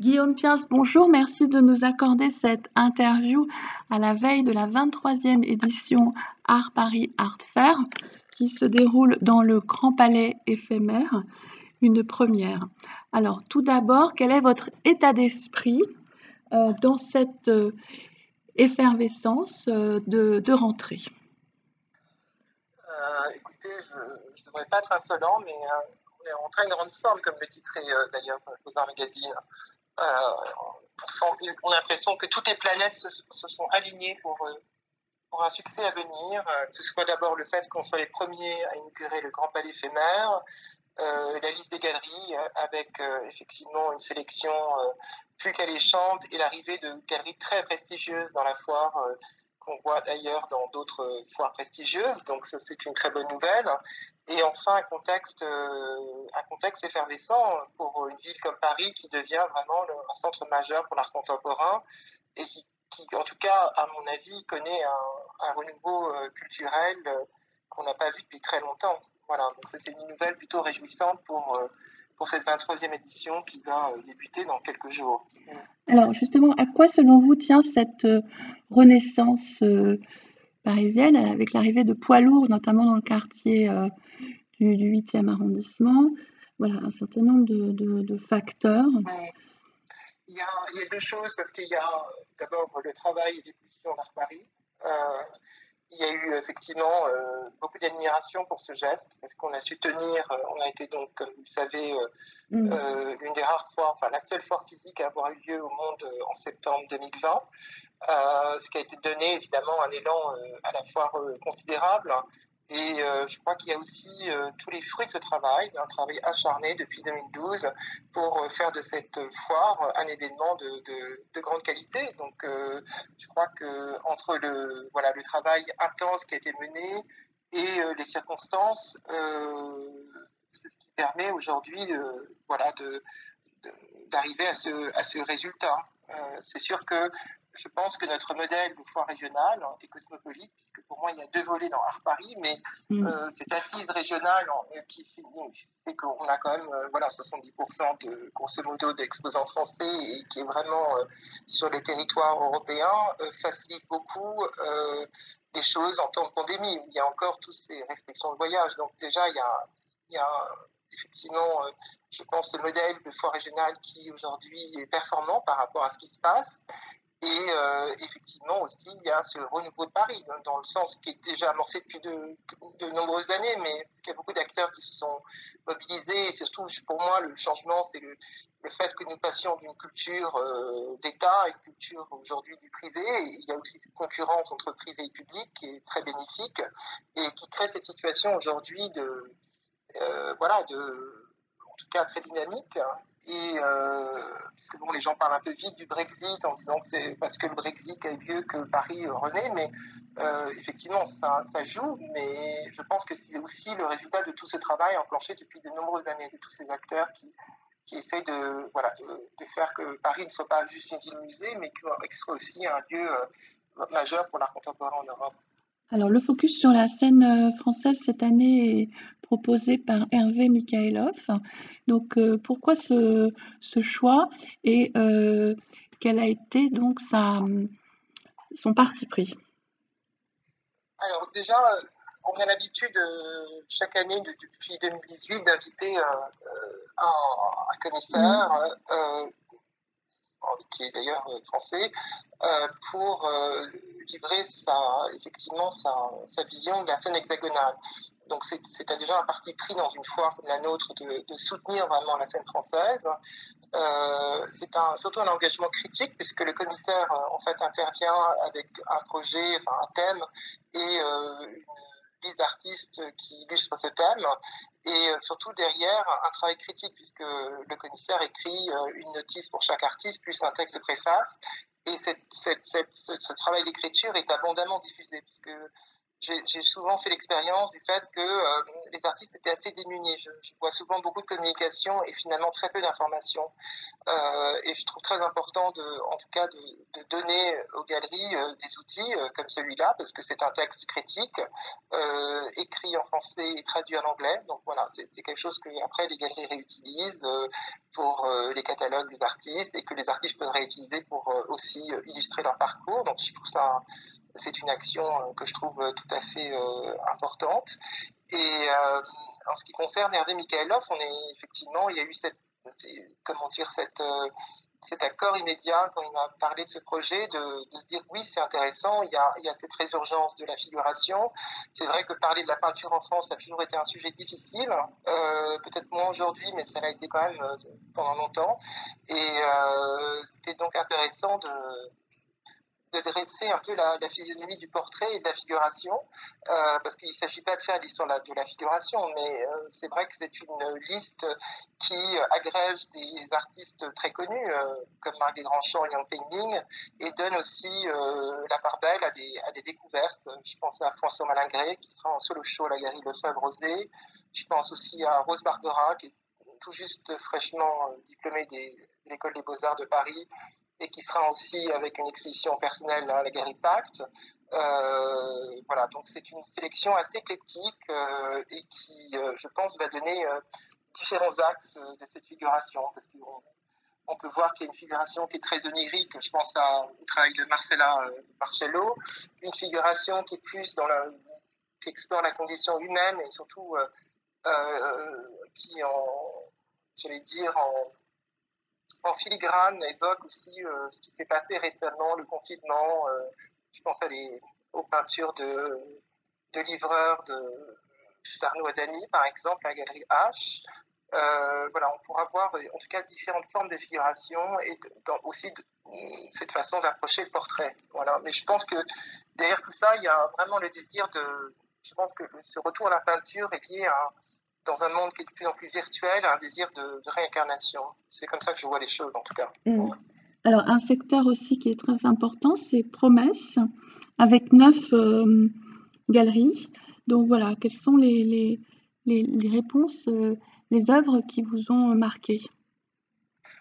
Guillaume Piens, bonjour, merci de nous accorder cette interview à la veille de la 23e édition Art Paris Art Fair qui se déroule dans le Grand Palais éphémère, une première. Alors tout d'abord, quel est votre état d'esprit euh, dans cette euh, effervescence euh, de, rentrée? Écoutez, je ne devrais pas être insolent, mais on est en train de grande forme, comme le titrait d'ailleurs Beaux-Arts Magazine. On a l'impression que toutes les planètes se, sont alignées pour, pour un succès à venir, que ce soit d'abord le fait qu'on soit les premiers à inaugurer le Grand Palais éphémère, euh, la liste des galeries euh, avec euh, effectivement une sélection plus qu'alléchante et l'arrivée de galeries très prestigieuses dans la foire qu'on voit d'ailleurs dans d'autres foires prestigieuses. Donc c'est une très bonne nouvelle. Et enfin, un contexte, un contexte effervescent pour une ville comme Paris qui devient vraiment un centre majeur pour l'art contemporain et qui, en tout cas, à mon avis, connaît un, renouveau culturel qu'on n'a pas vu depuis très longtemps. Voilà, donc c'est une nouvelle plutôt réjouissante pour, euh, pour cette 23e édition qui va euh, débuter dans quelques jours. Alors justement, à quoi selon vous tient cette euh, renaissance parisienne avec l'arrivée de poids lourds, notamment dans le quartier du, 8e arrondissement Voilà, un certain nombre de, de, facteurs. Il, y a, il, y a, deux choses, parce qu'il y a d'abord le travail et l'évolution vers Paris il y a eu effectivement euh, beaucoup d'admiration pour ce geste, parce qu'on a su tenir, euh, on a été donc, comme vous le savez, euh, mm. l'une des rares fois, enfin la seule foire physique à avoir eu lieu au monde en septembre 2020, ce qui a été donné évidemment un élan à la foire considérable. Et euh, je crois qu'il y a aussi euh, tous les fruits de ce travail, un travail acharné depuis 2012 pour euh, faire de cette foire un événement de, de, de grande qualité. Donc, je crois que entre le voilà le travail intense qui a été mené et les circonstances, c'est ce qui permet aujourd'hui voilà d'arriver à ce, à ce résultat. c'est sûr que je pense que notre modèle de foire régionale hein, est cosmopolite, puisque pour moi, il y a deux volets dans Art Paris, mais mm. euh, cette assise régionale euh, qui fait qu'on a quand même euh, voilà, 70% de, grosso modo d'exposants français et qui est vraiment sur les territoires européens, facilite beaucoup les choses en temps de pandémie, où il y a encore toutes ces restrictions de voyage. Donc déjà, il y a, il y a effectivement, je pense, ce modèle de foire régionale qui aujourd'hui est performant par rapport à ce qui se passe. Et euh, effectivement aussi, il y a ce renouveau de Paris, dans, le sens qui est déjà amorcé depuis de, nombreuses années, mais parce qu'il y a beaucoup d'acteurs qui se sont mobilisés. Et surtout, pour moi, le changement, c'est le, le, fait que nous passions d'une culture euh, d'État à une culture aujourd'hui du privé. Il y a aussi cette concurrence entre privé et public qui est très bénéfique et qui crée cette situation aujourd'hui de, euh, voilà, de, en tout cas très dynamique et euh, puisque bon, les gens parlent un peu vite du Brexit en disant que c'est parce que le Brexit a eu lieu que Paris renaît, mais euh, effectivement ça, joue, mais je pense que c'est aussi le résultat de tout ce travail enclenché depuis de nombreuses années, de tous ces acteurs qui, qui essayent de, voilà, de, faire que Paris ne soit pas juste une ville musée, mais qu'il soit aussi un lieu euh, majeur pour l'art contemporain en Europe. Alors, le focus sur la scène euh, française cette année est proposé par Hervé Mikhailov. Donc, euh, pourquoi ce, choix et euh, quel a été donc sa, son parti pris? Alors, déjà, on a l'habitude chaque année depuis 2018 d'inviter un, commissaire. Mmh qui est d'ailleurs euh, français, euh, pour euh, livrer sa, effectivement sa, vision de la scène hexagonale. Donc c'était déjà un parti pris dans une foire comme la nôtre de, soutenir vraiment la scène française. c'est un, surtout un engagement critique puisque le commissaire en fait intervient avec un projet, enfin un thème et une d'artistes qui illustrent ce thème et euh, surtout derrière un travail critique puisque le commissaire écrit euh, une notice pour chaque artiste plus un texte préface. Et ce travail d'écriture est abondamment diffusé puisque j'ai souvent fait l'expérience du fait que euh, les artistes étaient assez démunis. Je, vois souvent beaucoup de communication et finalement très peu d'informations. Euh, et je trouve très important, en tout cas, de, donner aux galeries euh, des outils comme celui-là, parce que c'est un texte critique, écrit en français et traduit en anglais. Donc voilà, c'est quelque chose que après les galeries réutilisent pour les catalogues des artistes et que les artistes peuvent réutiliser pour aussi illustrer leur parcours. Donc je trouve ça c'est une action que je trouve tout à fait importante. Et en ce qui concerne Hervé Mikhailov, on est effectivement, il y a eu cette, comment dire, cet accord immédiat quand il a parlé de ce projet, de, se dire oui, c'est intéressant, il y, a, cette résurgence de la figuration. C'est vrai que parler de la peinture en France a toujours été un sujet difficile, euh, peut-être moins aujourd'hui, mais ça l'a été quand même euh, pendant longtemps. Et euh, c'était donc intéressant de, de dresser un peu la, physionomie du portrait et de la figuration, euh, parce qu'il ne s'agit pas de faire l'histoire de la figuration, mais euh, c'est vrai que c'est une liste qui agrège des artistes très connus, euh, comme Marc Desgrands-Champs et Yang Pingming, et donne aussi la part belle à des, à des découvertes. Je pense à François Malingré, qui sera en solo show à la Galerie Lefebvre-Rosé. Je pense aussi à Rose Barbera, qui est tout juste fraîchement diplômée de l'École des Beaux-Arts de Paris, et qui sera aussi avec une exposition personnelle à la Galerie Pacte. Euh, voilà, donc c'est une sélection assez éclectique euh, et qui, euh, je pense, va donner différents axes de cette figuration, parce qu'on on peut voir qu'il y a une figuration qui est très onirique, je pense au travail de Marcella Marcello, une figuration qui est plus dans la, qui explore la condition humaine et surtout qui, en, j'allais dire, en en filigrane évoque aussi euh, ce qui s'est passé récemment, le confinement. Euh, je pense à les, aux peintures de, de livreurs de d'Arnaud Adami, par exemple, la galerie H. Euh, voilà, on pourra voir en tout cas différentes formes de figuration et aussi cette façon d'approcher le portrait. Voilà. Mais je pense que derrière tout ça, il y a vraiment le désir de. Je pense que ce retour à la peinture est lié à, dans un monde qui est de plus en plus virtuel, un désir de, réincarnation. C'est comme ça que je vois les choses, en tout cas. Mm. Alors, un secteur aussi qui est très important, c'est Promesse, avec neuf euh, galeries. Donc voilà, quelles sont les, les, les, réponses, euh, les œuvres qui vous ont marqué?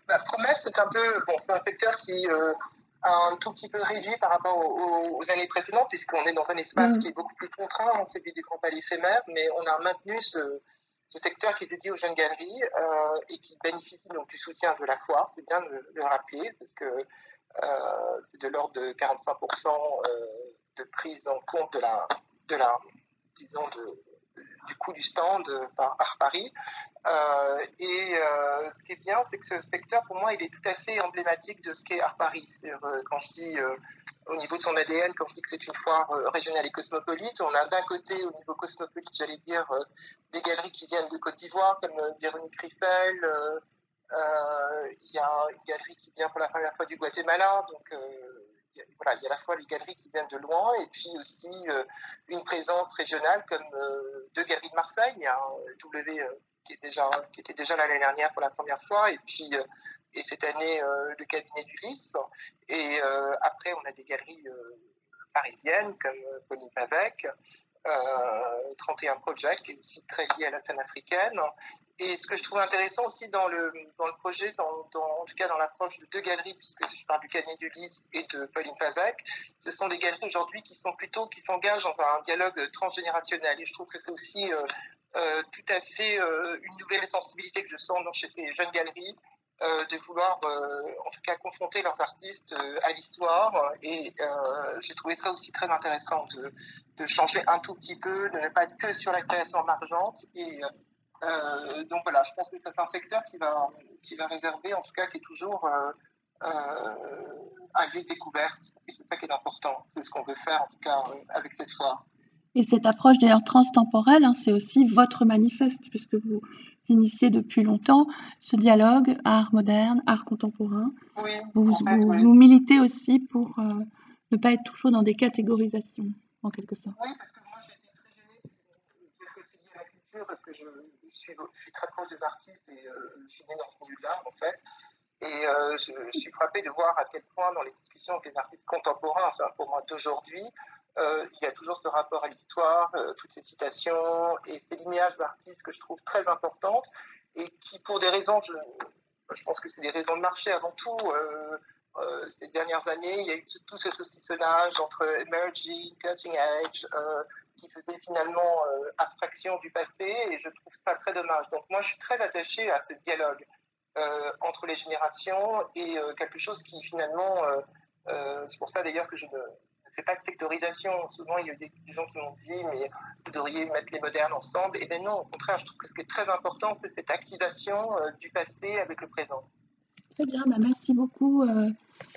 Bah, Promesse, c'est un peu, bon, c'est un secteur qui euh, a un tout petit peu réduit par rapport aux, années précédentes, puisqu'on est dans un espace mm. qui est beaucoup plus contraint, hein, celui du Grand Palais éphémère, mais on a maintenu ce, ce secteur qui est dédié aux jeunes galeries euh, et qui bénéficie donc du soutien de la foire, c'est bien de le rappeler, parce que euh, c'est de l'ordre de 45% euh, de prise en compte de la, de la disons, de, du coût du stand par Art Paris. Euh, et euh, ce qui est bien, c'est que ce secteur, pour moi, il est tout à fait emblématique de ce qu'est Art Paris. Euh, quand je dis au niveau de son ADN, quand je dis que c'est une foire régionale et cosmopolite, on a d'un côté, au niveau cosmopolite, j'allais dire, des galeries qui viennent de Côte d'Ivoire, comme Véronique Riffel. Il y a une galerie qui vient pour la première fois du Guatemala, donc voilà, il y a à la fois les galeries qui viennent de loin et puis aussi une présence régionale comme deux galeries de Marseille. Un W qui, est déjà, qui était déjà l'année dernière pour la première fois, et puis et cette année le cabinet du Lys. Et après, on a des galeries parisiennes comme Bonnie Pavec, 31 Project, qui est aussi très lié à la scène africaine. Et ce que je trouve intéressant aussi dans le, dans le projet, en tout cas dans l'approche de deux galeries, puisque je parle du Canet du Lys et de Pauline Pavec, ce sont des galeries aujourd'hui qui sont plutôt, qui s'engagent dans un dialogue transgénérationnel. Et je trouve que c'est aussi euh, tout à fait euh, une nouvelle sensibilité que je sens chez ces jeunes galeries, euh, de vouloir en tout cas confronter leurs artistes à l'histoire. Et j'ai trouvé ça aussi très intéressant de, de, changer un tout petit peu, de ne pas être que sur la création emergente et donc voilà, je pense que c'est un secteur qui va, qui va réserver, en tout cas qui est toujours un lieu de découverte. Et c'est ça qui est important, c'est ce qu'on veut faire en tout cas avec cette foire. Et cette approche d'ailleurs transtemporelle, hein, c'est aussi votre manifeste, puisque vous initiez depuis longtemps ce dialogue art moderne, art contemporain. Oui, vous, vous, militez aussi pour euh, ne pas être toujours dans des catégorisations, en quelque sorte. Oui, parce que moi j'ai été très gênée, que c'est lié à la culture, parce que je, suis, je, suis, très proche des artistes et euh, je suis née dans ce milieu-là, en fait. Et euh, je, je, suis frappée de voir à quel point, dans les discussions avec les artistes contemporains, enfin pour moi d'aujourd'hui, il y a toujours ce rapport à l'histoire, toutes ces citations et ces lignages d'artistes que je trouve très importantes et qui, pour des raisons, je, pense que c'est des raisons de marché avant tout. ces dernières années, il y a eu tout ce saucissonnage entre emerging, cutting edge, qui faisait finalement abstraction du passé, et je trouve ça très dommage. Donc moi, je suis très attachée à ce dialogue entre les générations et quelque chose qui finalement euh, c'est pour ça d'ailleurs que je ne fais pas de sectorisation. Souvent, il y a des, gens qui m'ont dit, mais vous devriez mettre les modernes ensemble. Et bien non, au contraire, je trouve que ce qui est très important, c'est cette activation euh, du passé avec le présent. Très bien, bah, merci beaucoup. Euh,